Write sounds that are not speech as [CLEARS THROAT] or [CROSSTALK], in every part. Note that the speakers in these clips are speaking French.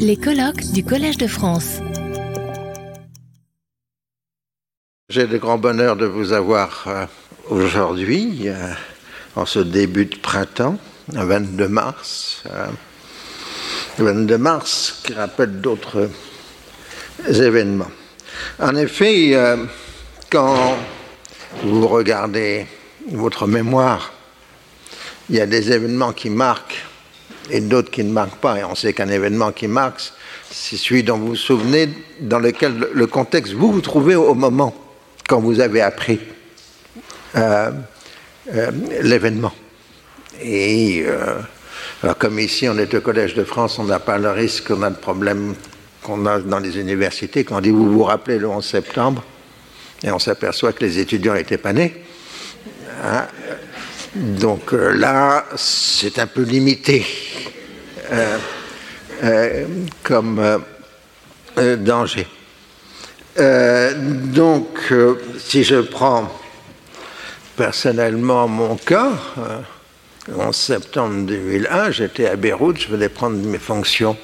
Les colloques du Collège de France. J'ai le grand bonheur de vous avoir euh, aujourd'hui, euh, en ce début de printemps, le 22 mars. euh, le 22 mars qui rappelle d'autres événements. En effet, quand vous regardez votre mémoire, il y a des événements qui marquent et d'autres qui ne marquent pas. Et on sait qu'un événement qui marque, c'est celui dont vous vous souvenez, dans lequel le- le contexte vous vous trouvez au moment quand vous avez appris euh, euh, l'événement. Et euh, alors comme ici on est au Collège de France, on n'a pas le risque qu'on a de problème qu'on a dans les universités. Quand on dit vous vous rappelez le 11 septembre, et on s'aperçoit que les étudiants n'étaient pas nés. Hein. Donc euh, là, c'est un peu limité euh, euh, comme danger. Donc, si je prends personnellement mon cas, 11 septembre 2001, j'étais à Beyrouth, je venais prendre mes fonctions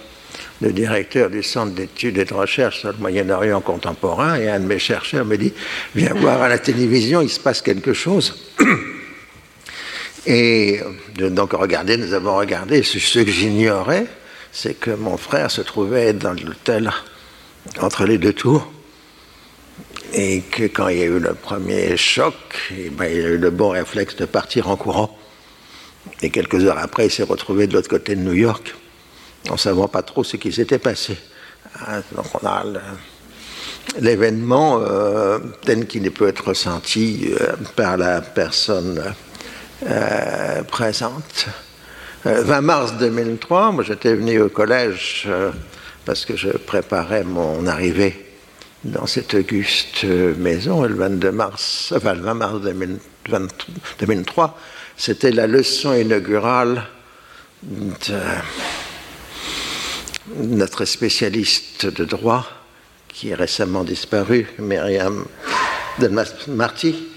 de directeur du centre d'études et de recherche sur le Moyen-Orient contemporain, et un de mes chercheurs me dit, viens voir à la télévision, il se passe quelque chose. [CLEARS THROAT] Et donc, regardez, nous avons regardé. Ce, que j'ignorais, c'est que mon frère se trouvait dans l'hôtel entre les deux tours. Et que quand il y a eu le premier choc, eh ben, il a eu le bon réflexe de partir en courant. Et quelques heures après, il s'est retrouvé de l'autre côté de New York, en ne savant pas trop ce qui s'était passé. Hein, Donc, on a l'événement euh, tel qu'il peut être ressenti euh, par la personne euh, présente. Euh, 20 mars 2003, moi j'étais venu au collège euh, parce que je préparais mon arrivée dans cette auguste maison, le 22 mars, enfin le 20 mars 2020 2003, c'était la leçon inaugurale de notre spécialiste de droit qui est récemment disparu, Myriam Marty.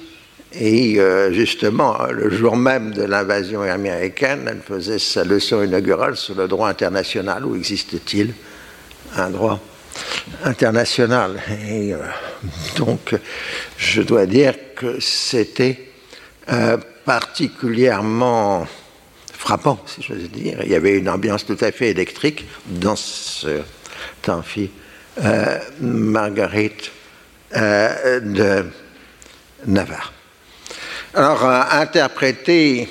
Et euh, justement, le jour même de l'invasion américaine, elle faisait sa leçon inaugurale sur le droit international. Où existe-t-il un droit international? Et euh, donc, je dois dire que c'était euh, particulièrement frappant, si je veux dire. Il y avait une ambiance tout à fait électrique dans ce amphi Marguerite de Navarre. Alors, euh, interpréter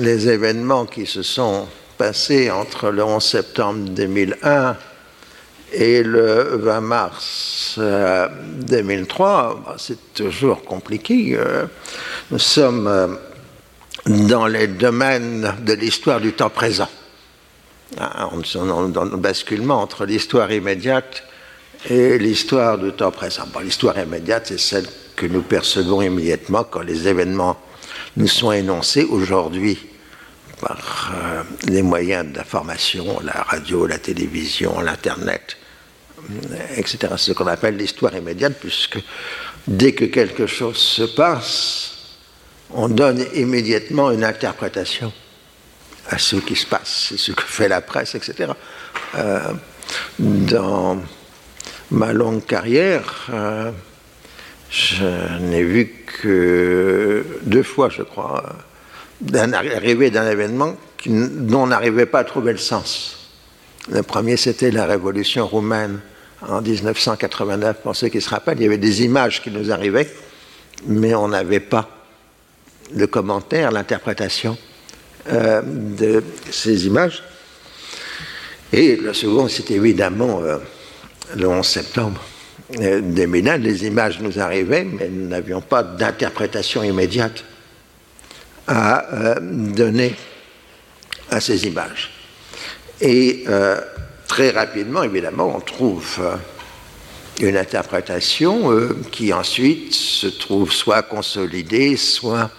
les événements qui se sont passés entre le 11 septembre 2001 et le 20 mars euh, 2003, bah, c'est toujours compliqué. euh, nous sommes euh, dans les domaines de l'histoire du temps présent. Est dans le basculement entre l'histoire immédiate et l'histoire du temps présent. L'histoire immédiate, c'est celle que nous percevons immédiatement quand les événements nous sont énoncés aujourd'hui par euh, les moyens d'information, la radio, la télévision, l'Internet, euh, etc. C'est ce qu'on appelle l'histoire immédiate, puisque dès que quelque chose se passe, on donne immédiatement une interprétation à ce qui se passe, ce que fait la presse, etc. Euh, dans ma longue carrière, je n'ai vu que deux fois, je crois, arrivé d'un événement dont on n'arrivait pas à trouver le sens. Le premier, c'était la révolution roumaine en 1989. Pour ceux qui se rappellent, il y avait des images qui nous arrivaient, mais on n'avait pas le commentaire, l'interprétation euh, de ces images. Et le second, c'est évidemment euh, le 11 septembre euh, 2001. Les images nous arrivaient, mais nous n'avions pas d'interprétation immédiate à euh, donner à ces images. Et euh, très rapidement, évidemment, on trouve une interprétation qui ensuite se trouve soit consolidée, soit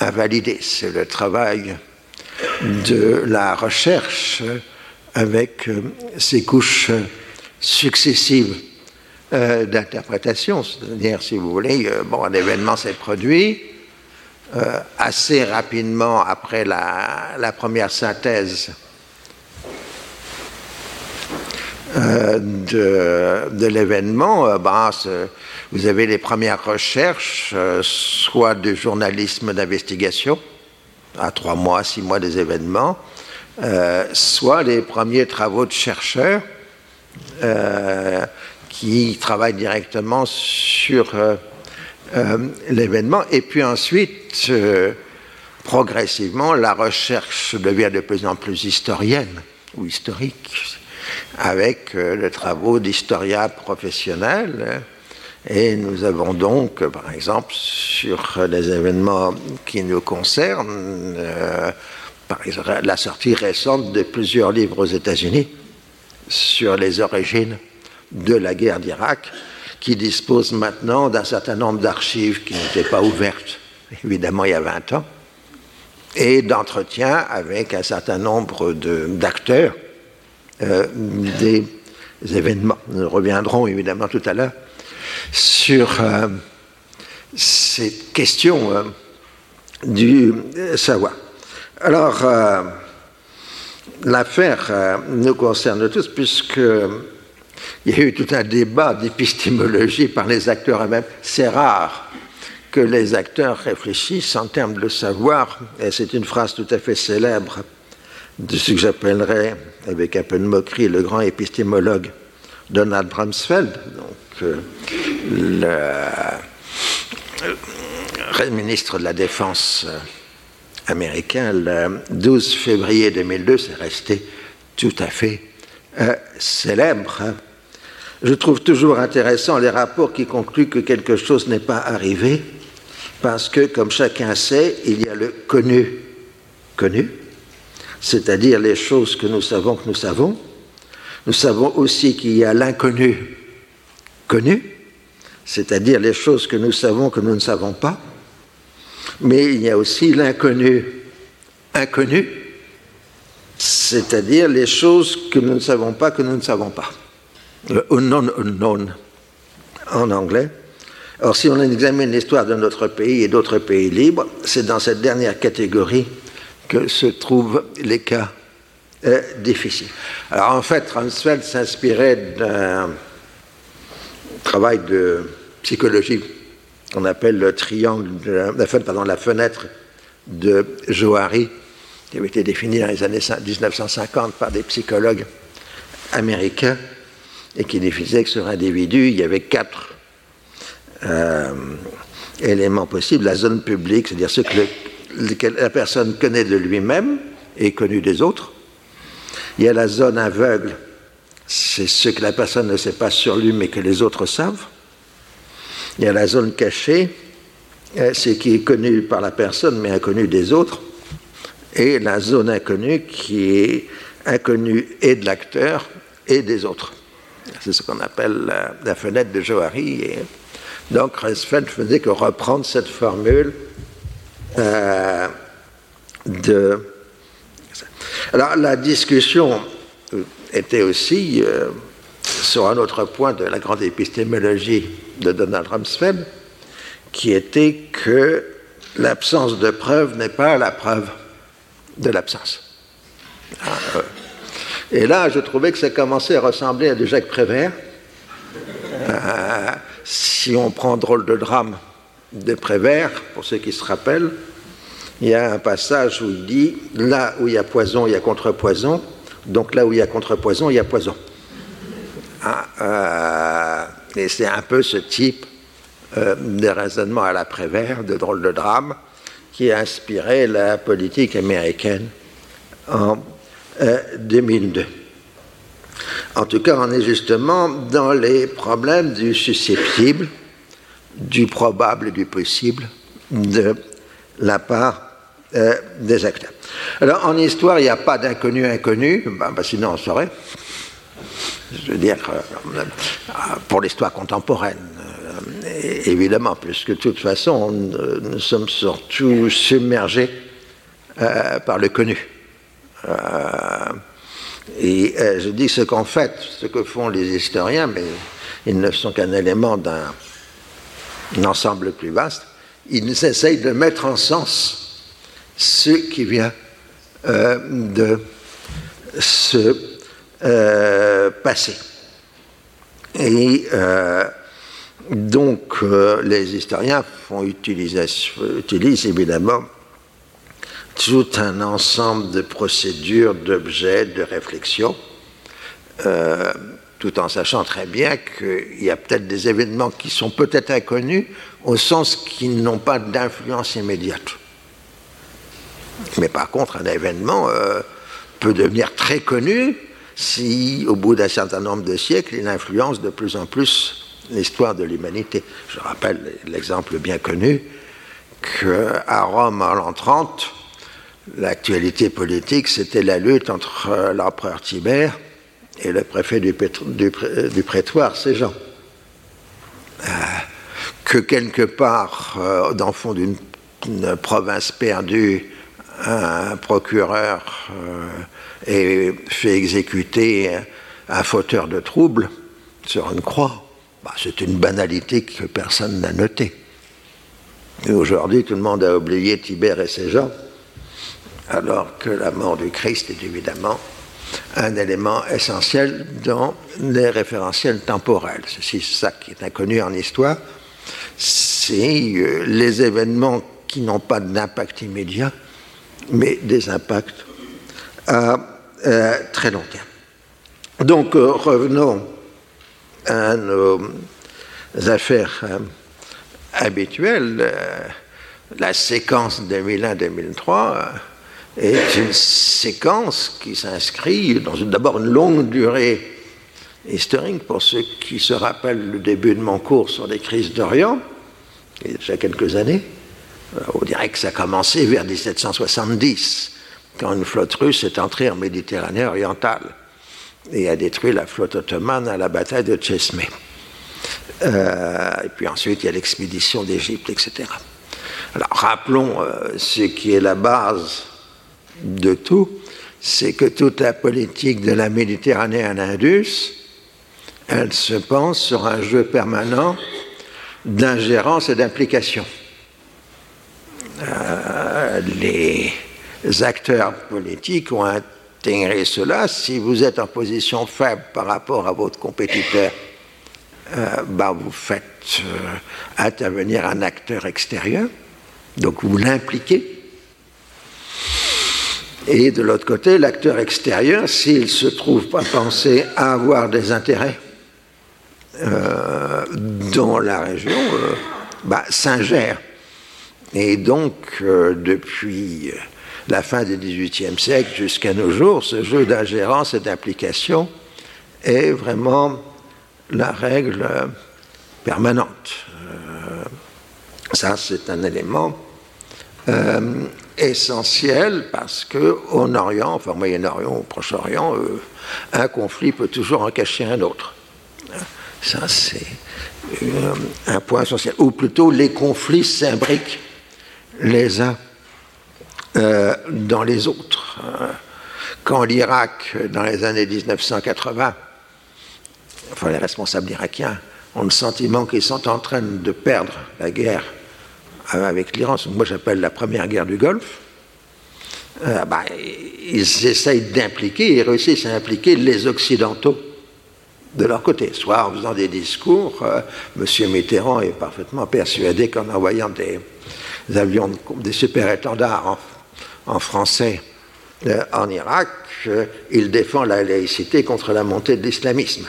invalidée. C'est le travail de la recherche avec ces couches successives euh, d'interprétation. C'est-à-dire, si vous voulez, euh, bon, un événement s'est produit, euh, assez rapidement après la, première synthèse de, l'événement, bah, vous avez les premières recherches, soit du journalisme d'investigation, à trois mois, six mois des événements, soit les premiers travaux de chercheurs qui travaillent directement sur l'événement, et puis ensuite progressivement, la recherche devient de plus en plus historienne ou historique, avec euh, les travaux d'historiens professionnels. Et nous avons donc, par exemple, sur les événements qui nous concernent, euh, par exemple, la sortie récente de plusieurs livres aux États-Unis sur les origines de la guerre d'Irak, qui disposent maintenant d'un certain nombre d'archives qui n'étaient pas ouvertes, évidemment, il y a 20 ans et d'entretien avec un certain nombre d'acteurs euh, des événements. Nous reviendrons évidemment tout à l'heure sur euh, cette question euh, du savoir. Alors, l'affaire nous concerne tous puisque il y a eu tout un débat d'épistémologie par les acteurs eux-mêmes. C'est rare que les acteurs réfléchissent en termes de savoir, et c'est une phrase tout à fait célèbre de ce que j'appellerais, avec un peu de moquerie, le grand épistémologue Donald Rumsfeld, donc, euh, le ministre de la Défense euh, américain, le 12 février 2002, c'est resté tout à fait euh, célèbre. Je trouve toujours intéressant les rapports qui concluent que quelque chose n'est pas arrivé parce que, comme chacun sait, il y a le connu, connu, c'est-à-dire les choses que nous savons que nous savons. Nous savons aussi qu'il y a l'inconnu, connu, c'est-à-dire les choses que nous savons que nous ne savons pas. Mais il y a aussi l'inconnu, inconnu, c'est-à-dire les choses que nous ne savons pas que nous ne savons pas. Le unknown unknown en anglais. Or, si on examine l'histoire de notre pays et d'autres pays libres, c'est dans cette dernière catégorie que se trouvent les cas euh, difficiles. Alors, en fait, Ransfeld s'inspirait d'un travail de psychologie qu'on appelle le triangle, de la, pardon, la fenêtre de Johari, qui avait été définie dans les années 1950 par des psychologues américains et qui définissait que sur individu, il y avait quatre euh, éléments possibles, la zone publique, c'est-à-dire ce que, la personne connaît de lui-même et connu des autres. Il y a la zone aveugle, c'est ce que la personne ne sait pas sur lui mais que les autres savent. Il y a la zone cachée, euh, c'est qui est connu par la personne mais inconnu des autres. Et la zone inconnue qui est inconnue et de l'acteur et des autres. C'est ce qu'on appelle la, fenêtre de Johari. Et donc Resfeld faisait que reprendre cette formule euh, de... Alors la discussion était aussi euh, sur un autre point de la grande épistémologie de Donald Rumsfeld, qui était que l'absence de preuve n'est pas la preuve de l'absence. Ah, euh, et là, je trouvais que ça commençait à ressembler à du Jacques Prévert si on prend drôle de drame de Prévert, pour ceux qui se rappellent, il y a un passage où il dit là où il y a poison, il y a contrepoison, donc là où il y a contrepoison, il y a poison. Ah, euh, et c'est un peu ce type euh, de raisonnement à la Prévert, de drôle de drame, qui a inspiré la politique américaine 2002. Euh, en tout cas, on est justement dans les problèmes du susceptible, du probable et du possible de la part euh, des acteurs. Alors, en histoire, il n'y a pas d'inconnu inconnu, ben, ben, sinon on saurait. Je veux dire, euh, pour l'histoire contemporaine, euh, évidemment, puisque de toute façon, nous sommes surtout submergés par le connu. Et euh, je dis ce qu'en fait, ce que font les historiens, mais ils ne sont qu'un élément d'un ensemble plus vaste, ils essayent de mettre en sens ce qui vient euh, de se euh, passer. Et donc, les historiens font utilisent évidemment tout un ensemble de procédures, d'objets, de réflexions, euh, tout en sachant très bien qu'il y a peut-être des événements qui sont peut-être inconnus au sens qu'ils n'ont pas d'influence immédiate. Mais par contre, un événement euh, peut devenir très connu si, au bout d'un certain nombre de siècles, il influence de plus en plus l'histoire de l'humanité. Je rappelle l'exemple bien connu qu'à Rome en l'an 30, L'actualité politique, c'était la lutte entre euh, l'empereur Tibère et le préfet du, prétoire, ces gens. Euh, que quelque part, euh, dans le fond d'une province perdue, un procureur ait fait exécuter un fauteur de troubles sur une croix, bah, c'est une banalité que personne n'a notée. Aujourd'hui, tout le monde a oublié Tibère et ses gens alors que la mort du Christ est évidemment un élément essentiel dans les référentiels temporels. C'est ça qui est inconnu en histoire, c'est euh, les événements qui n'ont pas d'impact immédiat, mais des impacts à euh, très long terme. Donc euh, revenons à nos affaires habituelles. la séquence 2001-2003 est une séquence qui s'inscrit dans d'abord une longue durée historique pour ceux qui se rappellent le début de mon cours sur les crises d'Orient, il y a déjà quelques années. Euh, on dirait que ça a commencé vers 1770, quand une flotte russe est entrée en Méditerranée orientale et a détruit la flotte ottomane à la bataille de Chesmé. Euh, et puis ensuite, il y a l'expédition d'Égypte, etc. Alors rappelons euh, ce qui est la base de tout, c'est que toute la politique de la Méditerranée à l'Indus, elle se pense sur un jeu permanent d'ingérence et d'implication. Euh, les acteurs politiques ont intégré cela. Si vous êtes en position faible par rapport à votre compétiteur, euh, bah, vous faites euh, intervenir un acteur extérieur, donc vous l'impliquez et de l'autre côté, l'acteur extérieur, s'il se trouve pas pensé à avoir des intérêts euh, dans la région, euh, bah, s'ingère. Et donc, euh, depuis la fin du XVIIIe siècle jusqu'à nos jours, ce jeu d'ingérence et d'implication est vraiment la règle permanente. ça, c'est un élément essentiel parce qu'en Orient, enfin Moyen-Orient, au Proche-Orient, euh, un conflit peut toujours en cacher un autre. Ça, c'est euh, un point essentiel. Ou plutôt, les conflits s'imbriquent les uns euh, dans les autres. Quand l'Irak, dans les années 1980, enfin les responsables irakiens ont le sentiment qu'ils sont en train de perdre la guerre euh, avec l'Iran, moi j'appelle la première guerre du Golfe, euh, bah, ils essayent d'impliquer et réussissent à impliquer les Occidentaux de leur côté, soit en faisant des discours. Euh, Monsieur Mitterrand est parfaitement persuadé qu'en envoyant des, avions, des super-étendards en, français en Irak, il défend la laïcité contre la montée de l'islamisme.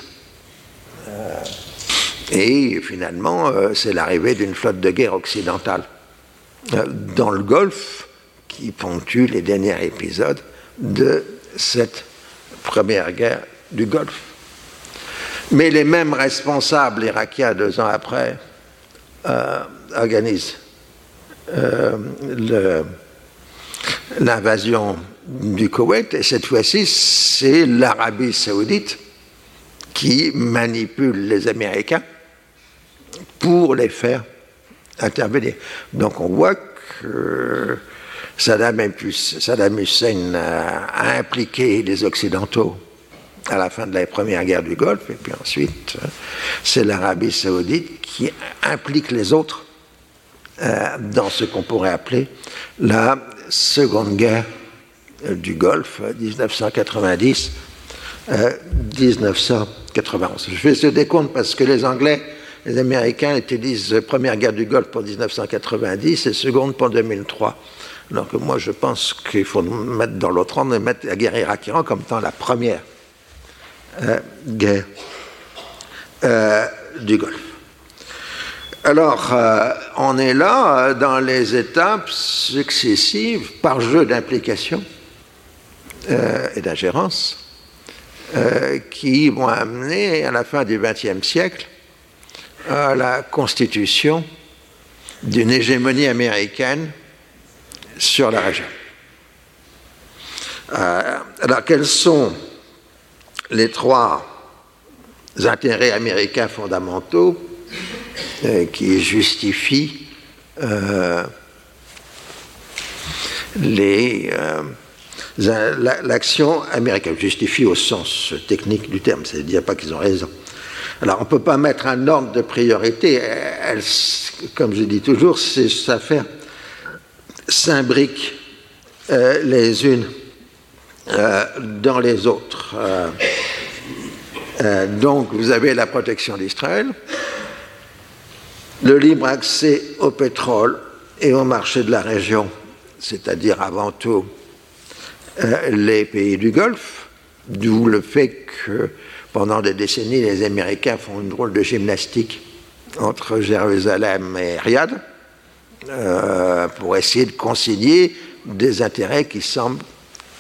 Et finalement, c'est l'arrivée d'une flotte de guerre occidentale euh, dans le Golfe qui ponctue les derniers épisodes de cette première guerre du Golfe. Mais les mêmes responsables irakiens, deux ans après, euh, organisent euh, l'invasion du Koweït, et cette fois-ci, c'est l'Arabie saoudite qui manipule les Américains pour les faire intervenir. Donc on voit que Saddam, Hussein a impliqué les Occidentaux à la fin de la première guerre du Golfe, et puis ensuite c'est l'Arabie saoudite qui implique les autres euh, dans ce qu'on pourrait appeler la seconde guerre du Golfe 1990-2001. 1991. Je fais ce décompte parce que les Anglais, les Américains utilisent Première guerre du Golfe pour 1990 et Seconde pour 2003. Alors que moi, je pense qu'il faut mettre dans l'autre ordre et mettre la guerre irak-Iran comme étant la première euh, guerre euh, du Golfe. Alors, euh, on est là dans les étapes successives par jeu d'implication et d'ingérence qui vont amener à la fin du XXe siècle à la constitution d'une hégémonie américaine sur la région. Euh, alors, quels sont les trois intérêts américains fondamentaux euh, qui justifient euh, l'action américaine? Justifient au sens technique du terme, c'est-à-dire pas qu'ils ont raison. Alors, on ne peut pas mettre un ordre de priorité. comme je dis toujours, ça fait s'imbriquent euh, les unes euh, dans les autres. Euh, donc vous avez la protection d'Israël, le libre accès au pétrole et au marché de la région, c'est-à-dire avant tout les pays du Golfe, d'où le fait que pendant des décennies, les Américains font une drôle de gymnastique entre Jérusalem et Riyad euh, pour essayer de concilier des intérêts qui semblent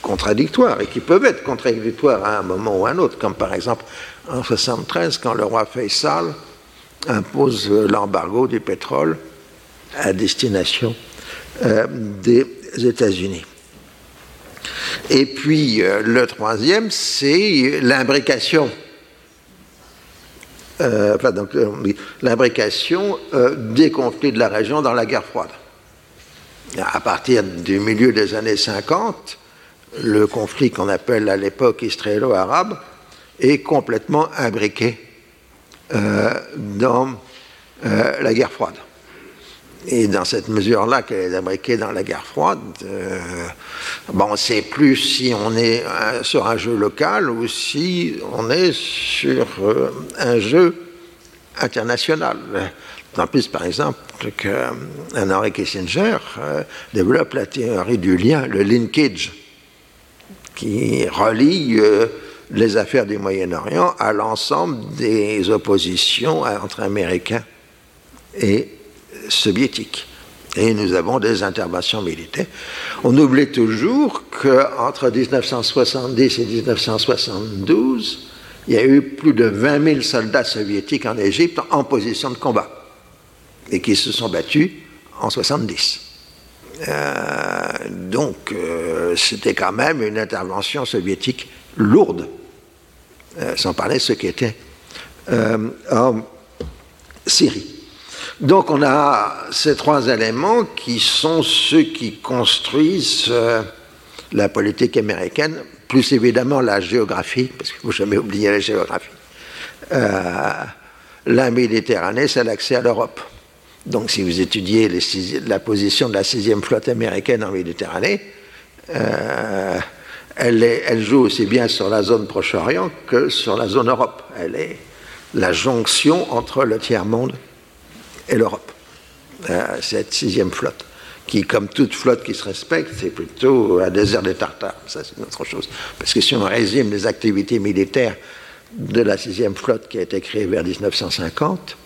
contradictoires et qui peuvent être contradictoires à un moment ou à un autre, comme par exemple en 1973, quand le roi Faisal impose l'embargo du pétrole à destination euh, des États-Unis. Et puis euh, le troisième, c'est l'imbrication euh, enfin, donc, euh, l'imbrication des conflits de la région dans la guerre froide. À partir du milieu des années 50, le conflit qu'on appelle à l'époque israélo-arabe est complètement imbriqué dans la guerre froide. Et dans cette mesure-là qu'elle est imbriquée dans la guerre froide, euh, on ne sait plus si on est euh, sur un jeu local ou si on est sur euh, un jeu international. En plus, par exemple, qu'un Henry Kissinger développe la théorie du lien, le linkage, qui relie les affaires du Moyen-Orient à l'ensemble des oppositions entre Américains et soviétique. Et nous avons des interventions militaires. On oublie toujours qu'entre 1970 et 1972, il y a eu plus de 20 000 soldats soviétiques en Égypte en position de combat et qui se sont battus en 70. Euh, donc, euh, c'était quand même une intervention soviétique lourde, euh, sans parler de ce qui était en Syrie. Donc on a ces trois éléments qui sont ceux qui construisent euh, la politique américaine, plus évidemment la géographie, parce qu'il ne faut jamais oublier la géographie. Euh, la Méditerranée, c'est l'accès à l'Europe. Donc si vous étudiez la position de la sixième flotte américaine en Méditerranée, euh, elle, elle, joue aussi bien sur la zone Proche-Orient que sur la zone Europe. Elle est la jonction entre le tiers-monde et l'Europe, euh, cette sixième flotte, qui, comme toute flotte qui se respecte, c'est plutôt un désert des Tartares. Ça, c'est une autre chose. Parce que si on résume les activités militaires de la sixième flotte qui a été créée vers 1950,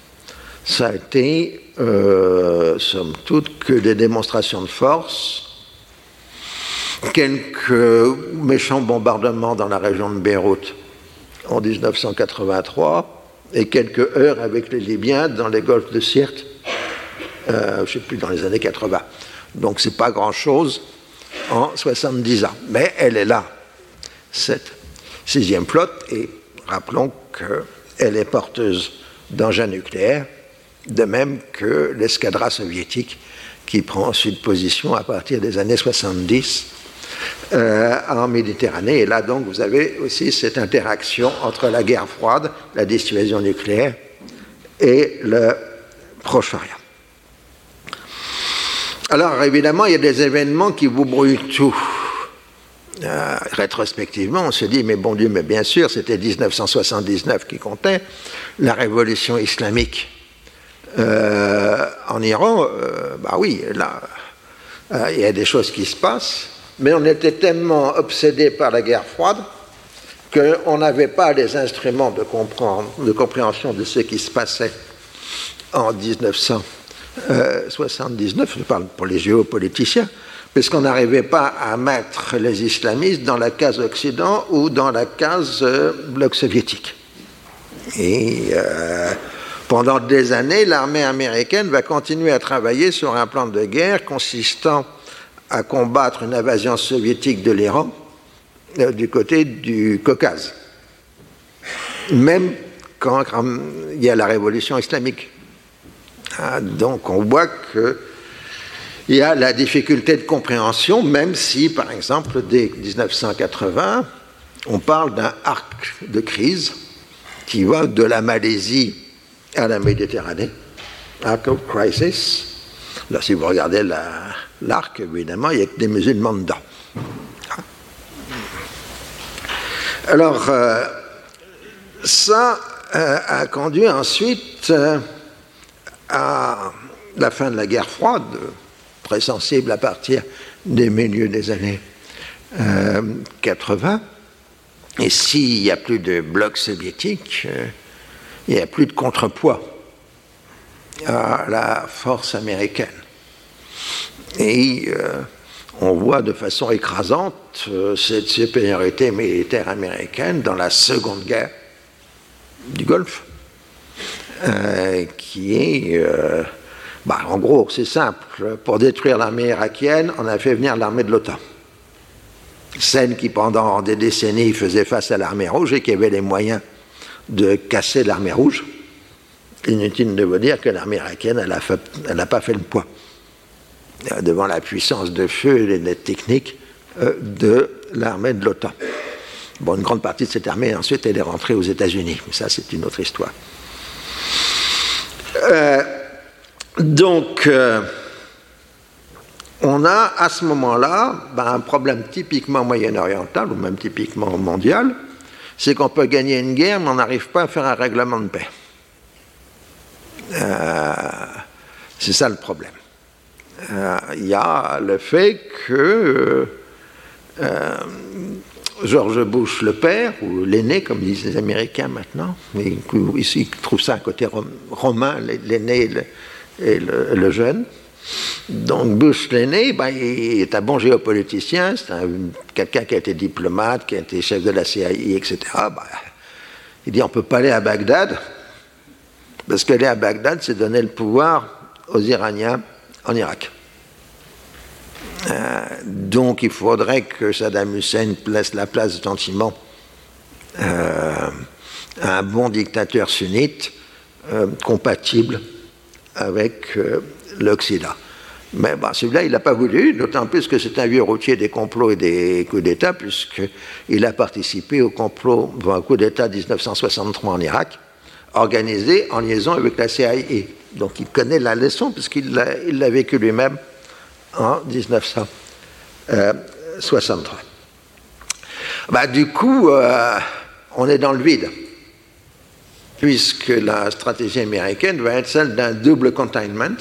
ça a été, euh, somme toute, que des démonstrations de force, quelques méchants bombardements dans la région de Beyrouth en 1983, et quelques heures avec les Libyens dans les golfs de Sirte, euh, je ne sais plus, dans les années 80. Donc c'est pas grand-chose en 70 ans. Mais elle est là, cette sixième flotte, et rappelons qu'elle est porteuse d'engins nucléaires, de même que l'escadra soviétique qui prend ensuite position à partir des années 70 euh, en Méditerranée. Et là, donc, vous avez aussi cette interaction entre la guerre froide, la dissuasion nucléaire et le Proche-Orient. Alors, évidemment, il y a des événements qui vous brouillent tout. euh, rétrospectivement, on se dit, mais bon Dieu, mais bien sûr, c'était 1979 qui comptait, la révolution islamique euh, en Iran, euh, bah oui, là, il y a des choses qui se passent, mais on était tellement obsédé par la guerre froide qu'on n'avait pas les instruments de, compréhension de ce qui se passait en 1979, je parle pour les géopoliticiens, parce qu'on n'arrivait pas à mettre les islamistes dans la case Occident ou dans la case euh, bloc soviétique. Et euh, pendant des années, l'armée américaine va continuer à travailler sur un plan de guerre consistant à combattre une invasion soviétique de l'Iran euh, du côté du Caucase, même quand il y a la révolution islamique. Ah, donc on voit que il y a la difficulté de compréhension, même si, par exemple, dès 1980, on parle d'un arc de crise qui va de la Malaisie à la Méditerranée, arc of crisis. Là, si vous regardez l'arc, évidemment, il y a que des musulmans dedans. Alors, euh, ça euh, a conduit ensuite euh, à la fin de la guerre froide, très sensible à partir des milieux des années 80. Euh, Et s'il n'y a plus de bloc soviétique, il n'y a plus de contrepoids à la force américaine. Et euh, on voit de façon écrasante cette supériorité militaire américaine dans la seconde guerre du Golfe, qui est bah, en gros, c'est simple. Pour détruire l'armée irakienne, on a fait venir l'armée de l'OTAN. Celle qui, pendant des décennies, faisait face à l'armée rouge et qui avait les moyens de casser l'armée rouge. Inutile de vous dire que l'armée irakienne, n'a pas fait le poids euh, devant la puissance de feu et les techniques euh, de l'armée de l'OTAN. Bon, une grande partie de cette armée, ensuite, est rentrée aux États-Unis. Mais ça, c'est une autre histoire. Euh, donc, on a à ce moment-là ben, un problème typiquement moyen-oriental ou même typiquement mondial, c'est qu'on peut gagner une guerre, mais on n'arrive pas à faire un règlement de paix. Euh, c'est ça le problème. Euh, il y a le fait que George Bush le père, ou l'aîné, comme disent les Américains maintenant, mais ici ils trouvent ça un côté romain, l'aîné, et le, jeune. Donc Bush l'aîné, ben, il est un bon géopoliticien, c'est quelqu'un qui a été diplomate, qui a été chef de la CIA, etc. Ben, il dit on ne peut pas aller à Bagdad, parce qu'aller à Bagdad, c'est donner le pouvoir aux Iraniens en Irak. Euh, donc il faudrait que Saddam Hussein laisse la place gentiment euh, à un bon dictateur sunnite euh, compatible avec l'Occident. Mais bah, celui-là, il n'a pas voulu, d'autant plus que c'est un vieux routier des complots et des coups d'État, puisqu'il a participé au complot, un coup d'État 1963 en Irak, organisé en liaison avec la CIA. Donc il connaît la leçon, puisqu'il l'a vécu lui-même en 1963. Bah, du coup, euh, on est dans le vide puisque la stratégie américaine va être celle d'un double containment,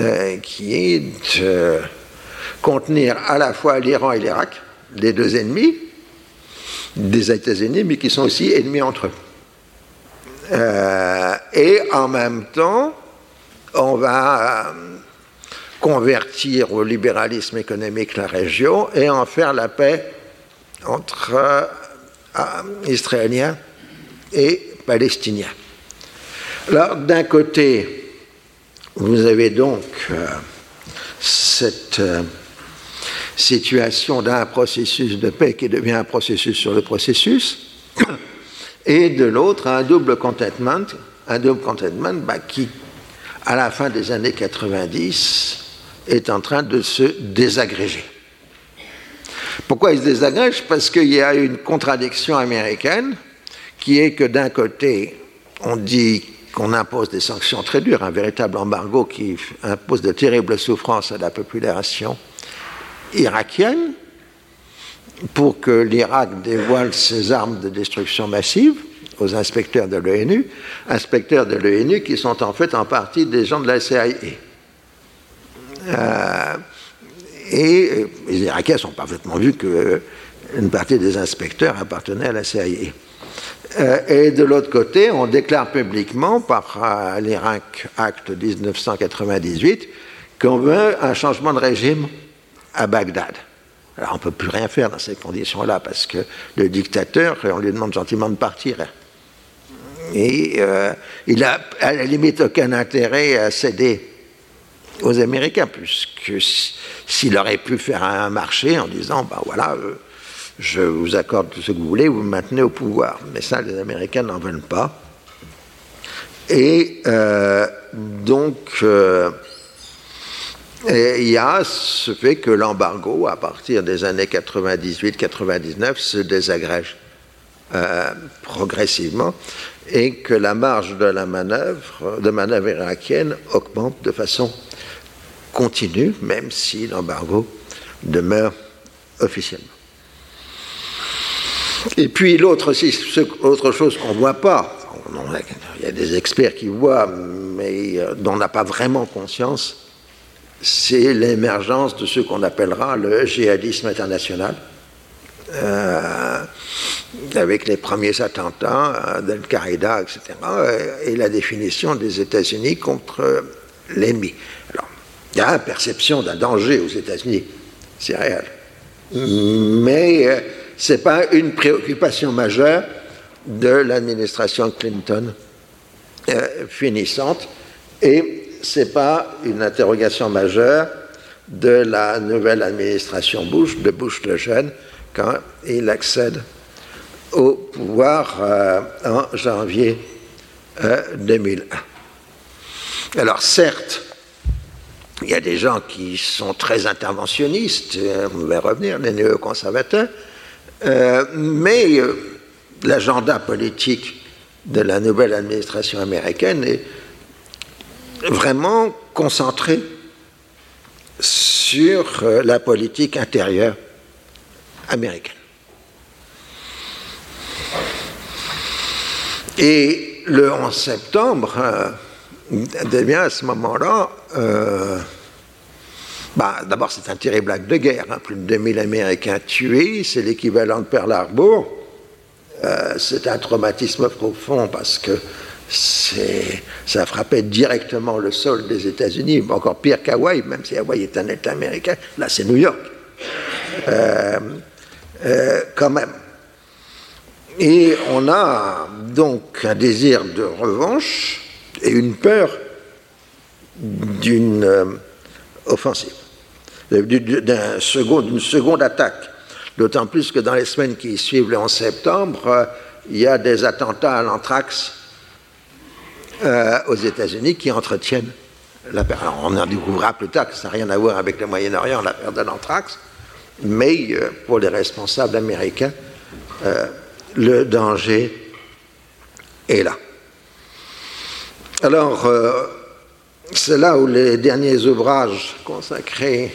euh, qui est de contenir à la fois l'Iran et l'Irak, les deux ennemis des États-Unis, mais qui sont aussi ennemis entre eux. Euh, et en même temps, on va euh, convertir au libéralisme économique la région et en faire la paix entre Israéliens et palestiniens. Alors, d'un côté, vous avez donc euh, cette euh, situation d'un processus de paix qui devient un processus sur le processus, et de l'autre, un double contentment, un double bah, qui, à la fin des années 90, est en train de se désagréger. Pourquoi il se désagrège? Parce qu'il y a une contradiction américaine qui est que d'un côté, on dit qu'on impose des sanctions très dures, un véritable embargo qui impose de terribles souffrances à la population irakienne, pour que l'Irak dévoile ses armes de destruction massive aux inspecteurs de l'ONU, inspecteurs de l'ONU qui sont en fait en partie des gens de la CIA. Euh, et les Irakiens sont parfaitement vus qu'une partie des inspecteurs appartenait à la CIA. Euh, et de l'autre côté, on déclare publiquement par euh, l'Irak Act 1998 qu'on veut un changement de régime à Bagdad. Alors on ne peut plus rien faire dans ces conditions-là parce que le dictateur, on lui demande gentiment de partir. Et euh, il n'a à la limite aucun intérêt à céder aux Américains, puisque s'il aurait pu faire un marché en disant, ben voilà, je vous accorde tout ce que vous voulez, vous me maintenez au pouvoir. Mais ça, les Américains n'en veulent pas. Et euh, donc, euh, il y a ce fait que l'embargo, à partir des années 98-99, se désagrège euh, progressivement et que la marge de la manœuvre irakienne augmente de façon continue, même si l'embargo demeure officiellement. Et puis l'autre autre chose qu'on ne voit pas, il y a des experts qui voient, mais euh, dont on n'a pas vraiment conscience, c'est l'émergence de ce qu'on appellera le djihadisme international, euh, avec les premiers attentats euh, d'Al-Qaïda, etc., et la définition des États-Unis contre l'ennemi. Alors, il y a une perception d'un danger aux États-Unis, c'est réel. Mais ce n'est pas une préoccupation majeure de l'administration Clinton euh, finissante et ce n'est pas une interrogation majeure de la nouvelle administration Bush, de Bush le jeune, quand il accède au pouvoir euh, en janvier 2001. Euh, Alors certes, il y a des gens qui sont très interventionnistes, on va revenir, les néoconservateurs, euh, mais euh, l'agenda politique de la nouvelle administration américaine est vraiment concentré sur euh, la politique intérieure américaine. Et le 11 septembre devient à ce moment-là bah, d'abord, c'est un terrible acte de guerre. Hein. Plus de 2000 Américains tués, c'est l'équivalent de Pearl Harbor. Euh, c'est un traumatisme profond parce que ça frappait directement le sol des États-Unis, encore pire qu'Hawaï, même si Hawaï est un État américain. Là, c'est New York. Euh, euh, quand même. Et on a donc un désir de revanche et une peur d'une offensive d'une seconde, seconde attaque. D'autant plus que dans les semaines qui suivent le 11 septembre, euh, il y a des attentats à l'anthrax euh, aux États-Unis qui entretiennent la perte. on en découvrira plus tard que ça n'a rien à voir avec le Moyen-Orient, la perte de l'anthrax, mais euh, pour les responsables américains, le danger est là. Alors, c'est là où les derniers ouvrages consacrés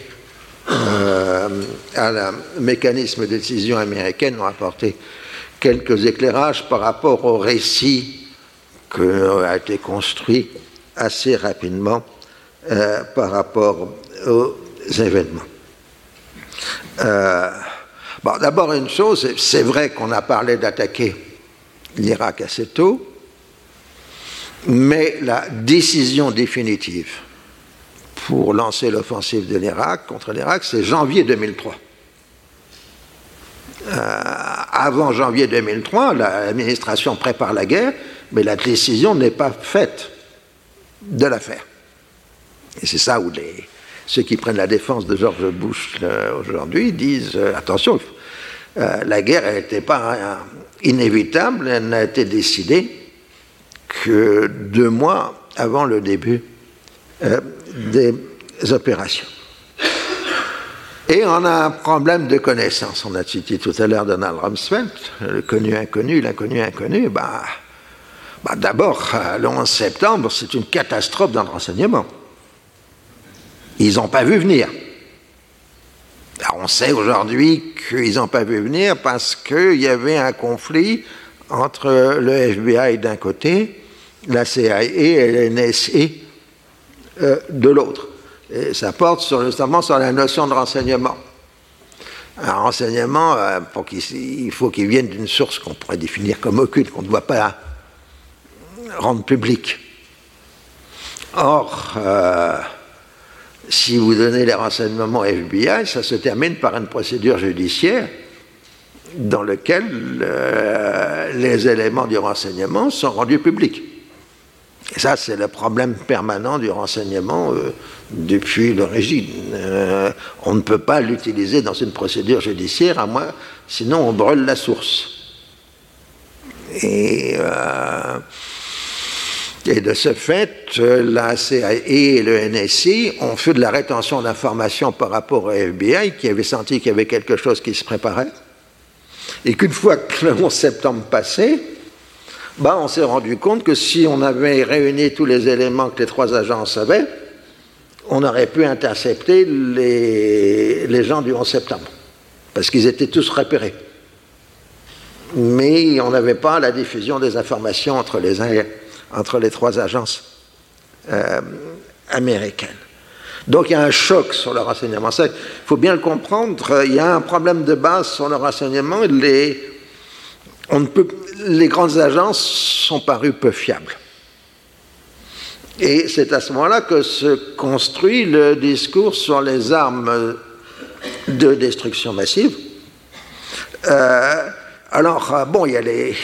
euh, à la mécanisme de décision américaine ont apporté quelques éclairages par rapport au récit qui a été construit assez rapidement euh, par rapport aux événements. Euh, D'abord une chose, c'est vrai qu'on a parlé d'attaquer l'Irak assez tôt, mais la décision définitive pour lancer l'offensive de l'Irak contre l'Irak, c'est janvier 2003. Euh, avant janvier 2003, l'administration prépare la guerre, mais la décision n'est pas faite de l'affaire. Et c'est ça où ceux qui prennent la défense de George Bush euh, aujourd'hui disent euh, attention, la guerre n'était pas inévitable, elle n'a été décidée que deux mois avant le début des opérations. Et on a un problème de connaissance. On a cité tout à l'heure Donald Rumsfeld, le connu inconnu, l'inconnu inconnu. Bah, bah D'abord, le 11 septembre, c'est une catastrophe dans le renseignement. Ils n'ont pas vu venir. on sait aujourd'hui qu'ils n'ont pas vu venir parce qu'il y avait un conflit entre le FBI d'un côté, la CIA et le NSA euh, de l'autre. Et ça porte sur, justement sur la notion de renseignement. Un renseignement, euh, il faut qu'il vienne d'une source qu'on pourrait définir comme occulte, qu'on ne doit pas rendre publique. Or, euh, si vous donnez les renseignements FBI, ça se termine par une procédure judiciaire dans laquelle euh, les éléments du renseignement sont rendus publics. Et ça, c'est le problème permanent du renseignement euh, depuis l'origine. On ne peut pas l'utiliser dans une procédure judiciaire, à moins, sinon on brûle la source. Et, et de ce fait, la CIA et le NSI ont fait de la rétention d'informations par rapport au FBI, qui avait senti qu'il y avait quelque chose qui se préparait, et qu'une fois que le 11 septembre passé, bah, on s'est rendu compte que si on avait réuni tous les éléments que les trois agences avaient, on aurait pu intercepter les, les gens du 11 septembre, parce qu'ils étaient tous repérés. Mais on n'avait pas la diffusion des informations entre les, entre les trois agences euh, américaines. Donc il y a un choc sur le renseignement. Il faut bien le comprendre, il y a un problème de base sur le renseignement. Les, grandes agences sont parues peu fiables. Et c'est à ce moment-là que se construit le discours sur les armes de destruction massive. Euh, alors, euh, bon, il y, a les,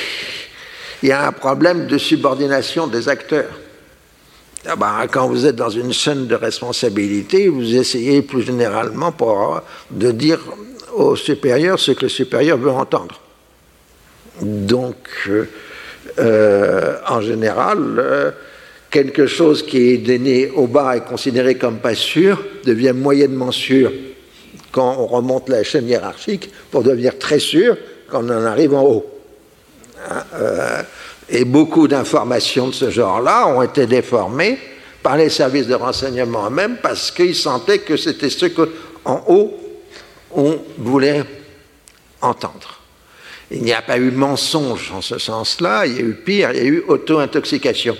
il y, a un problème de subordination des acteurs. Ah ben, quand vous êtes dans une chaîne de responsabilité, vous essayez plus généralement de dire au supérieur ce que le supérieur veut entendre. Donc, euh, euh, en général, euh, quelque chose qui est donné au bas et considéré comme pas sûr devient moyennement sûr quand on remonte la chaîne hiérarchique pour devenir très sûr quand on en arrive en haut. Hein, et beaucoup d'informations de ce genre-là ont été déformées par les services de renseignement eux-mêmes parce qu'ils sentaient que c'était ce qu'en haut on voulait entendre. Il n'y a pas eu mensonge en ce sens-là, il y a eu pire, il y a eu auto-intoxication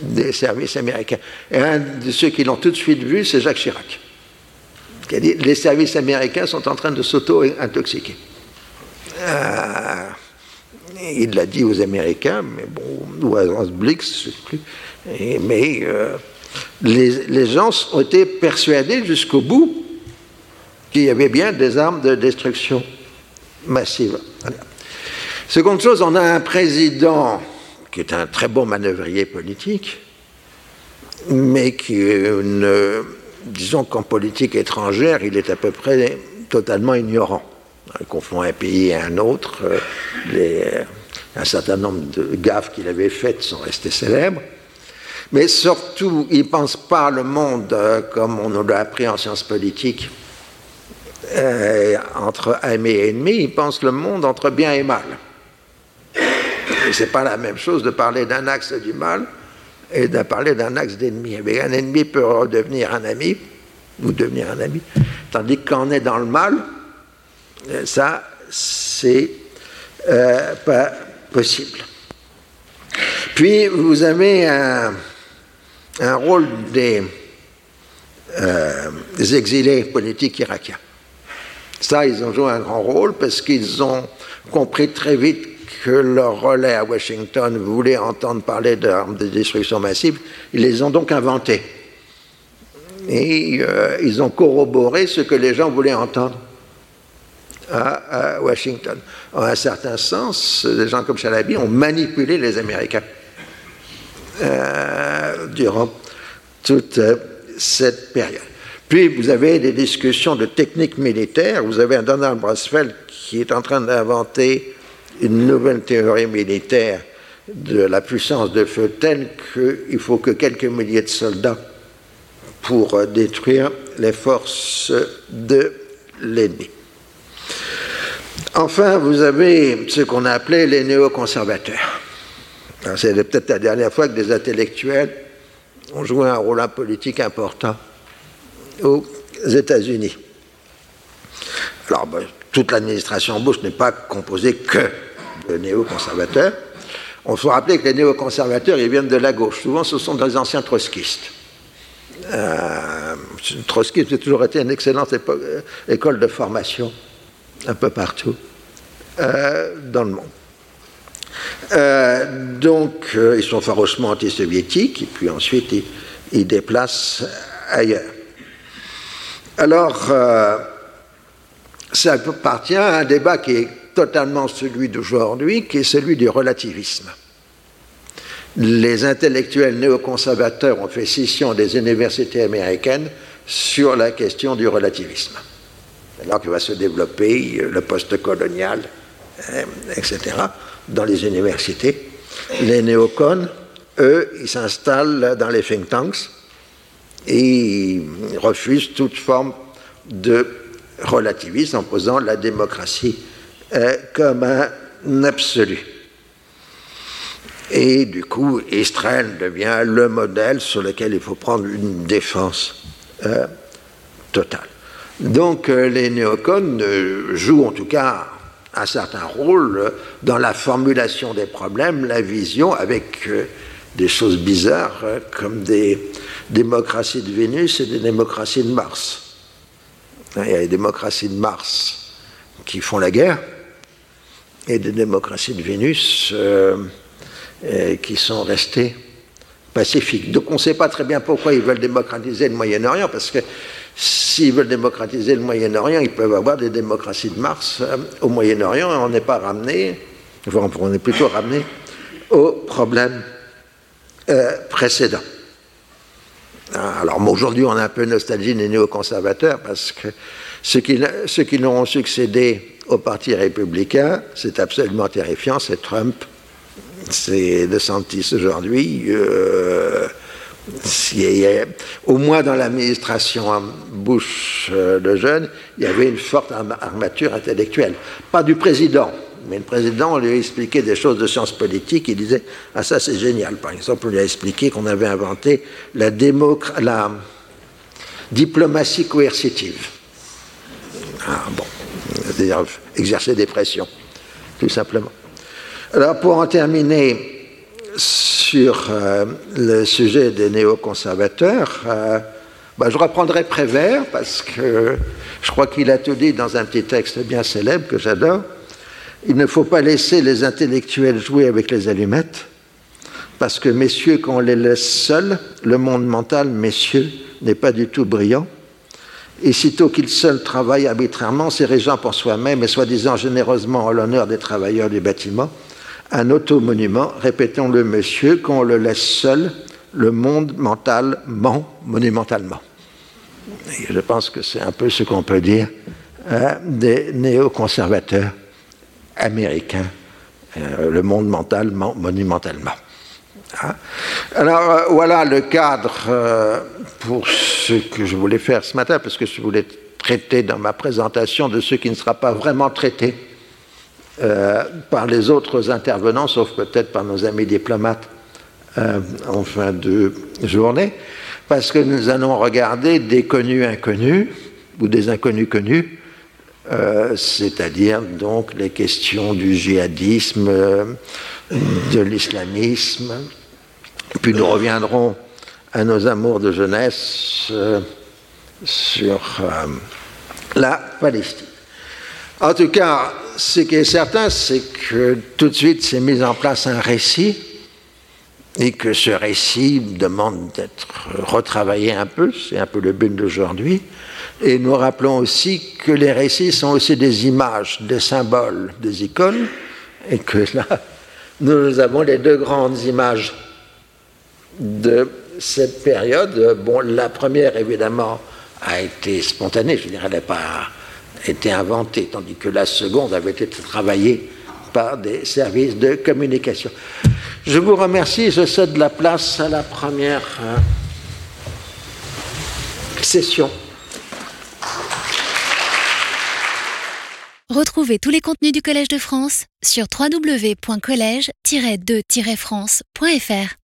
des services américains. Et un de ceux qui l'ont tout de suite vu, c'est Jacques Chirac. Qui a dit les services américains sont en train de s'auto-intoxiquer. Euh, il l'a dit aux Américains, mais bon, ou à Blix, mais euh, les, les gens ont été persuadés jusqu'au bout qu'il y avait bien des armes de destruction massive. Seconde chose, on a un président qui est un très bon manœuvrier politique, mais qui une, disons qu'en politique étrangère, il est à peu près totalement ignorant. Il confond un pays et un autre. Euh, un certain nombre de gaffes qu'il avait faites sont restées célèbres. Mais surtout, il ne pense pas le monde euh, comme on l'a appris en sciences politiques, euh, entre amis et ennemis, il pense le monde entre bien et mal. Ce n'est pas la même chose de parler d'un axe du mal et de parler d'un axe d'ennemi. Un ennemi peut redevenir un ami, ou devenir un ami, tandis que quand on est dans le mal, euh, ça, c'est pas possible. Puis, vous avez un, rôle des, des exilés politiques irakiens. Ça, ils ont joué un grand rôle parce qu'ils ont compris très vite que leur relais à Washington voulait entendre parler d'armes de destruction massive. Ils les ont donc inventés. Et euh, ils ont corroboré ce que les gens voulaient entendre à, Washington. En un certain sens, des gens comme Chalabi ont manipulé les Américains euh, durant toute euh, cette période. Puis vous avez des discussions de techniques militaires. Vous avez un Donald Brasfeld qui est en train d'inventer une nouvelle théorie militaire de la puissance de feu telle qu'il faut que quelques milliers de soldats pour détruire les forces de l'ennemi. Enfin, vous avez ce qu'on a appelé les néoconservateurs. C'est peut-être la dernière fois que des intellectuels ont joué un rôle politique important aux États-Unis. Alors, ben, toute l'administration Bush n'est pas composée que de néoconservateurs. On faut rappeler que les néoconservateurs, ils viennent de la gauche. Souvent, ce sont des anciens trotskistes. Euh, a toujours été une excellente euh, école de formation un peu partout euh, dans le monde. Euh, donc, ils sont farouchement antisoviétiques, et puis ensuite, ils, ils déplacent ailleurs. Alors, ça appartient à un débat qui est totalement celui d'aujourd'hui, qui est celui du relativisme. Les intellectuels néoconservateurs ont fait scission des universités américaines sur la question du relativisme. Alors que va se développer le post-colonial, hein, etc., dans les universités. Les néocons, eux, ils s'installent dans les think tanks et ils refusent toute forme de relativisme en posant la démocratie euh, comme un absolu. Et du coup, Israël devient le modèle sur lequel il faut prendre une défense euh, totale. Donc euh, les néocons jouent en tout cas un certain rôle dans la formulation des problèmes, la vision, avec des choses bizarres comme des démocraties de Vénus et des démocraties de Mars. Il y a les démocraties de Mars qui font la guerre et des démocraties de Vénus euh, euh, qui sont restées pacifiques. Donc on ne sait pas très bien pourquoi ils veulent démocratiser le Moyen-Orient, parce que s'ils veulent démocratiser le Moyen-Orient, ils peuvent avoir des démocraties de Mars euh, au Moyen-Orient et on n'est pas ramené, enfin, on est plutôt ramené au problème précédent. Ah, alors aujourd'hui, on a un peu nostalgie des néoconservateurs parce que ceux qui, ceux qui ont succédé au Parti républicain, c'est absolument terrifiant, c'est Trump, c'est DeSantis aujourd'hui. Euh, au moins dans l'administration Bush euh, le jeune, il y avait une forte armature intellectuelle. Pas du président, mais le président lui a expliqué des choses de sciences politiques. Il disait Ah, ça c'est génial. Par exemple, on lui a expliqué qu'on avait inventé la, la diplomatie coercitive. Ah, bon, c'est-à-dire exercer des pressions, tout simplement. Alors, pour en terminer sur euh, le sujet des néoconservateurs, euh, bah, je reprendrai Prévert parce que je crois qu'il a tout dit dans un petit texte bien célèbre que j'adore. Il ne faut pas laisser les intellectuels jouer avec les allumettes, parce que, messieurs, quand on les laisse seuls, le monde mental, messieurs, n'est pas du tout brillant. Et sitôt qu'ils seuls travaillent arbitrairement, s'érigeant pour soi-même et soi-disant généreusement en l'honneur des travailleurs du bâtiment, un auto-monument, répétons-le, monsieur, quand on le laisse seul, le monde mental ment monumentalement. Je pense que c'est un peu ce qu'on peut dire hein, des néoconservateurs américain, euh, le monde mental monumentalement. Hein. Alors euh, voilà le cadre euh, pour ce que je voulais faire ce matin, parce que je voulais traiter dans ma présentation de ce qui ne sera pas vraiment traité par les autres intervenants, sauf peut-être par nos amis diplomates en fin de journée, parce que nous allons regarder des connus inconnus ou des inconnus connus euh, c'est-à-dire donc les questions du djihadisme, de l'islamisme. Puis nous reviendrons à nos amours de jeunesse euh, sur euh, la Palestine. En tout cas, ce qui est certain, c'est que tout de suite s'est mis en place un récit et que ce récit demande d'être retravaillé un peu, c'est un peu le but d'aujourd'hui, et nous rappelons aussi que les récits sont aussi des images, des symboles, des icônes, et que là, nous avons les deux grandes images de cette période. Bon, la première, évidemment, a été spontanée, je dirais, elle n'a pas été inventée, tandis que la seconde avait été travaillée par des services de communication. Je vous remercie, je cède la place à la première hein, session. Retrouvez tous les contenus du Collège de France sur www.colège-2-france.fr.